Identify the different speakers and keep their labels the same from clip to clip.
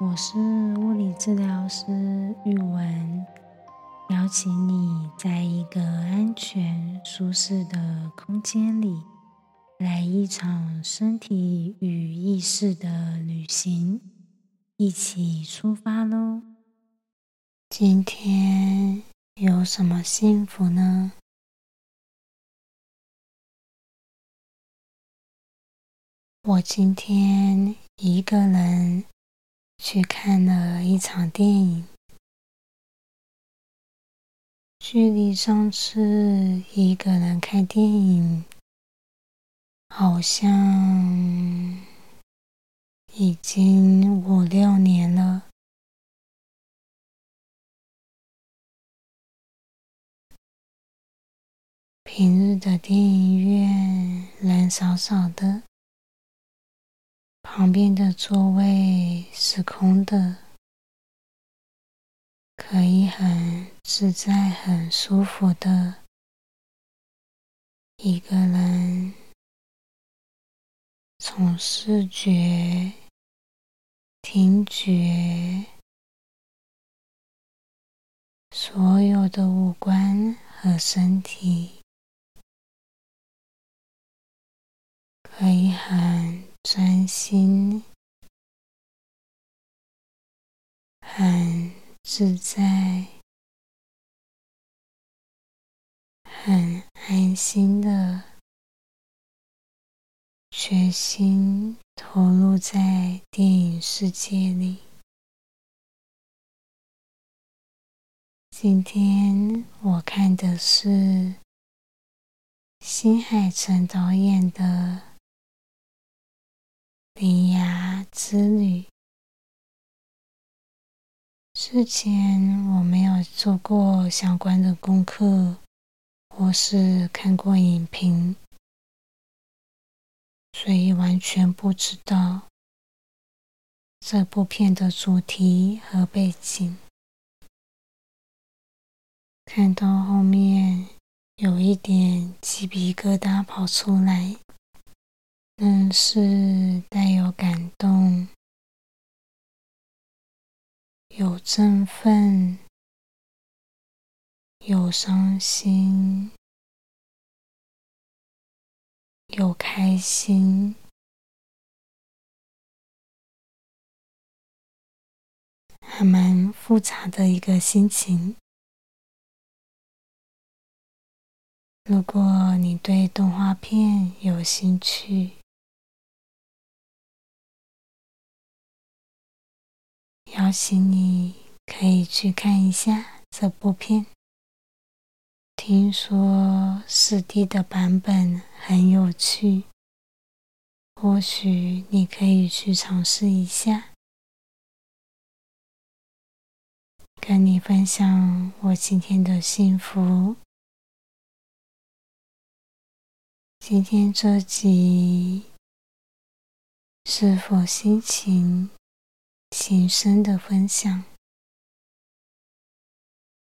Speaker 1: 我是物理治疗师玉文，邀请你在一个安全、舒适的空间里，来一场身体与意识的旅行，一起出发喽！今天有什么幸福呢？我今天一个人去看了一场电影，距离上次一个人看电影好像已经五六年了。平日的电影院人少少的。旁边的座位是空的，可以很自在、很舒服的一个人，从视觉、听觉，所有的五官和身体，可以很。专心，很自在，很安心的，全心投入在电影世界里。今天我看的是新海诚导演的。铃芽之旅。之前我没有做过相关的功课，或是看过影评，所以完全不知道这部片的主题和背景。看到后面，有一点鸡皮疙瘩跑出来。嗯，是带有感动，有振奋，有伤心，有开心，还蛮复杂的一个心情。如果你对动画片有兴趣，邀请你可以去看一下这部片。听说四 D 的版本很有趣，或许你可以去尝试一下。跟你分享我今天的幸福。今天这集是否心情？情深的分享，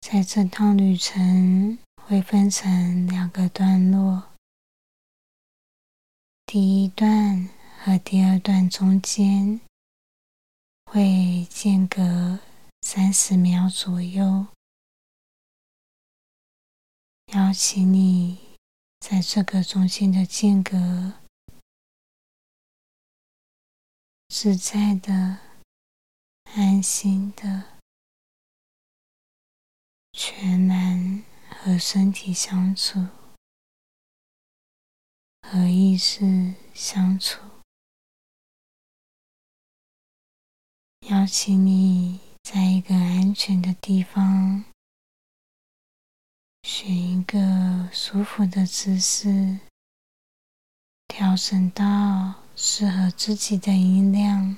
Speaker 1: 在这趟旅程会分成两个段落。第一段和第二段中间会间隔三十秒左右，邀请你在这个中间的间隔自在的。安心的，全然和身体相处，和意识相处。邀请你在一个安全的地方，选一个舒服的姿势，调整到适合自己的音量。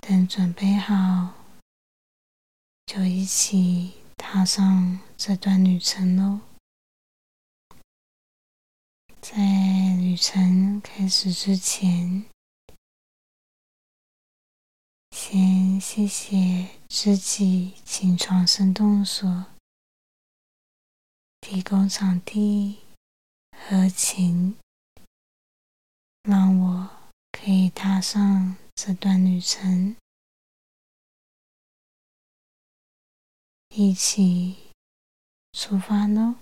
Speaker 1: 等准备好，就一起踏上这段旅程喽！在旅程开始之前，先谢谢知己情床生动所提供场地和琴，让我可以踏上。这段旅程，一起出发喽！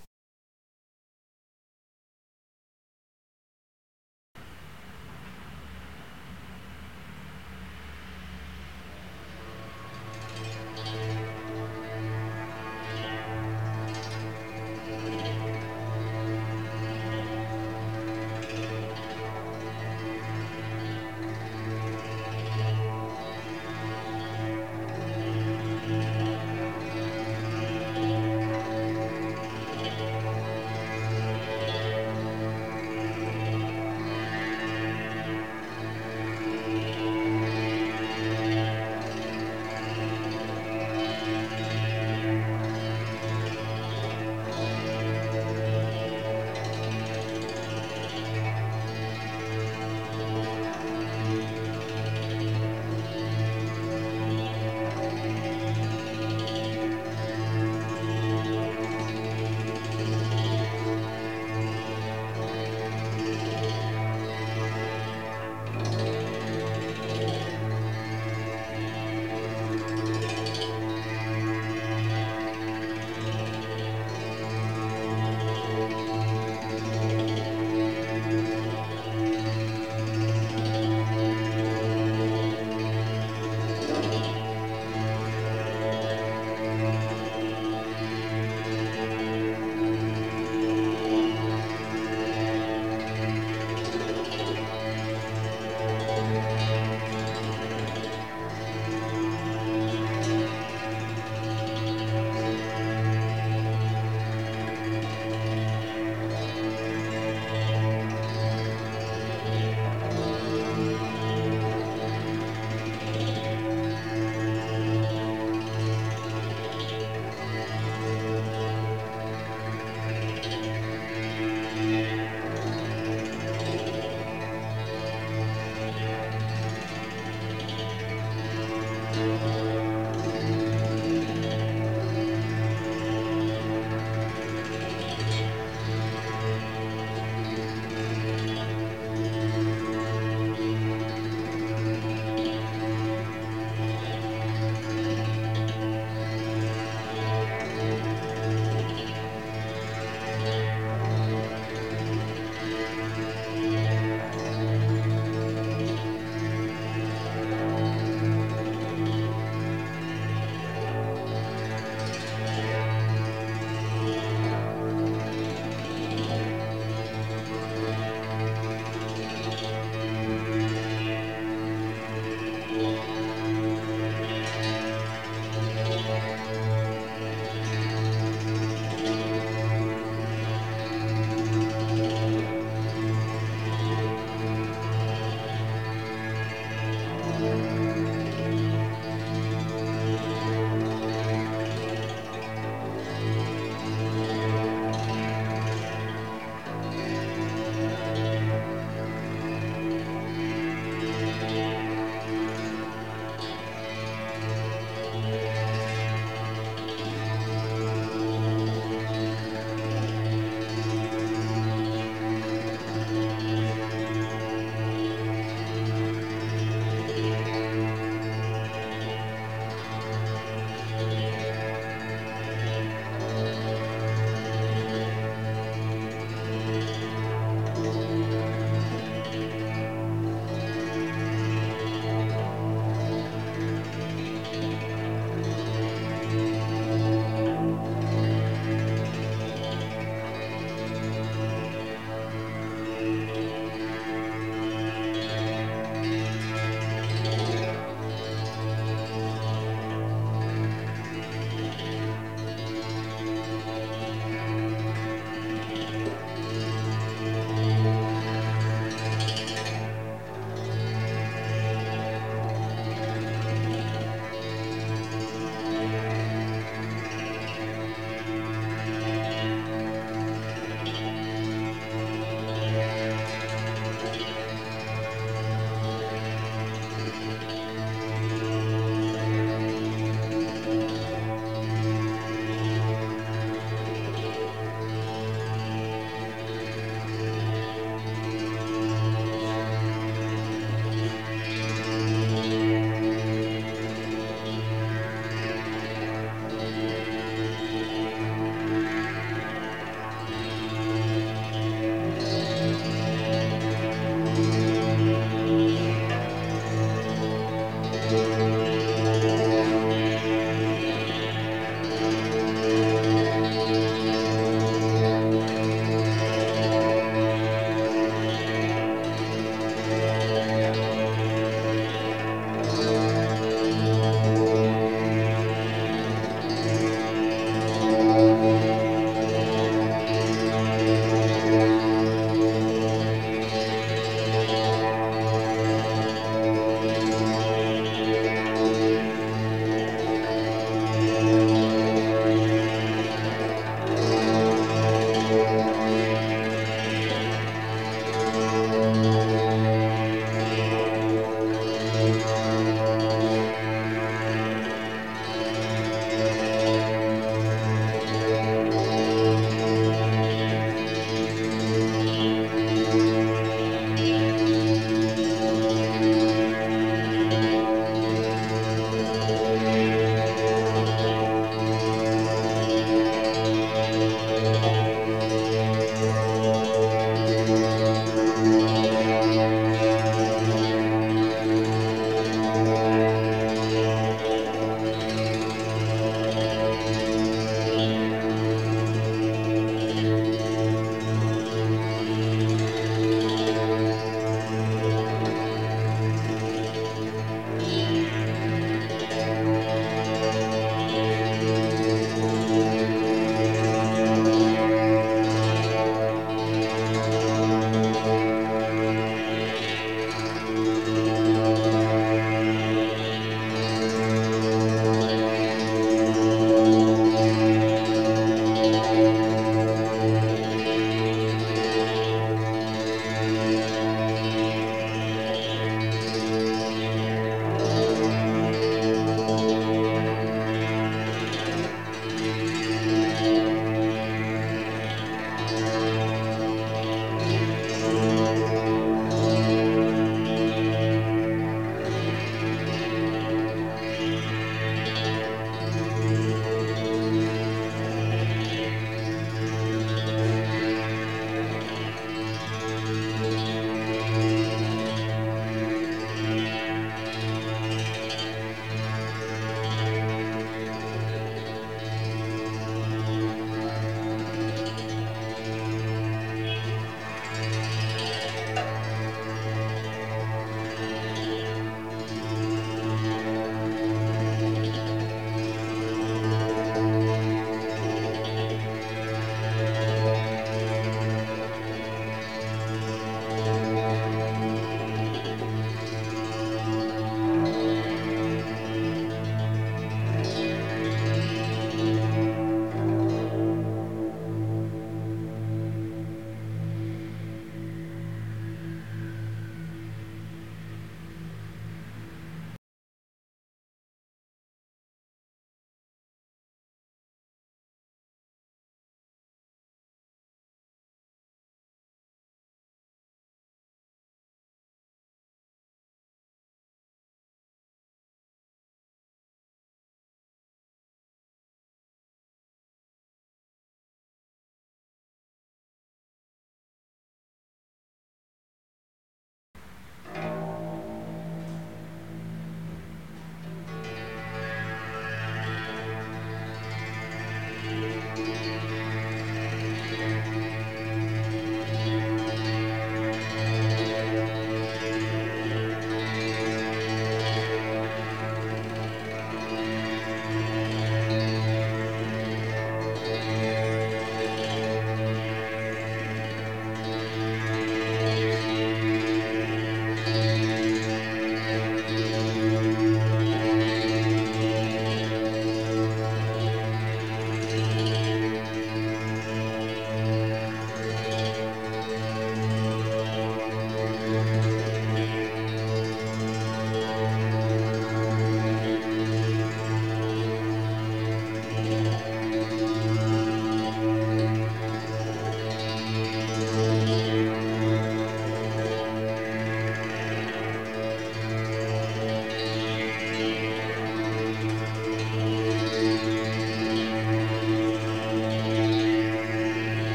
Speaker 1: Música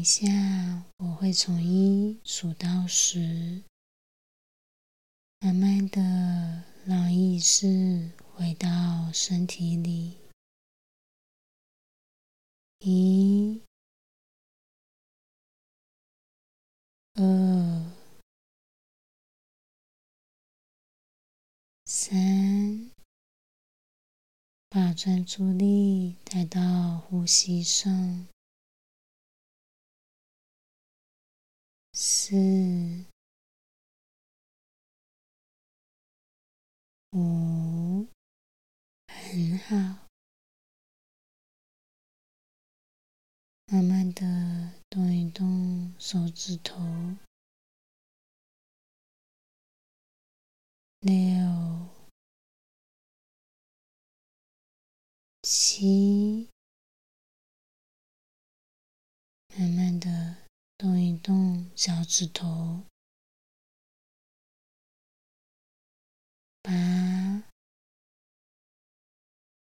Speaker 1: 一下，我会从一数到十，慢慢的让意识回到身体里。一、二、三，把专注力带到呼吸上。四、五，很好。慢慢的动一动手指头。六、七，慢慢的。动一动脚趾头，八，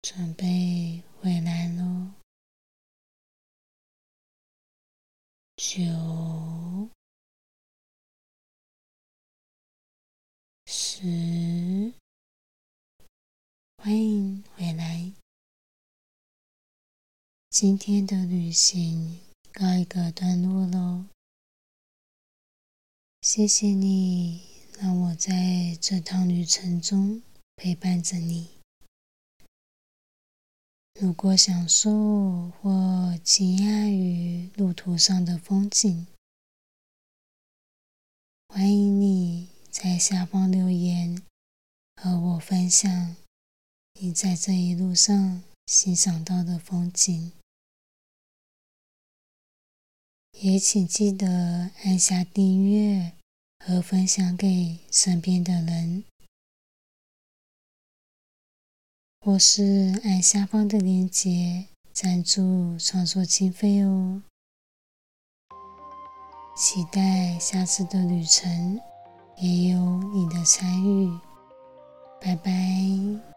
Speaker 1: 准备回来喽。九，十，欢迎回来。今天的旅行。告一个段落喽，谢谢你让我在这趟旅程中陪伴着你。如果享受或惊讶于路途上的风景，欢迎你在下方留言和我分享你在这一路上欣赏到的风景。也请记得按下订阅和分享给身边的人，或是按下方的链接赞助创作经费哦。期待下次的旅程也有你的参与，拜拜。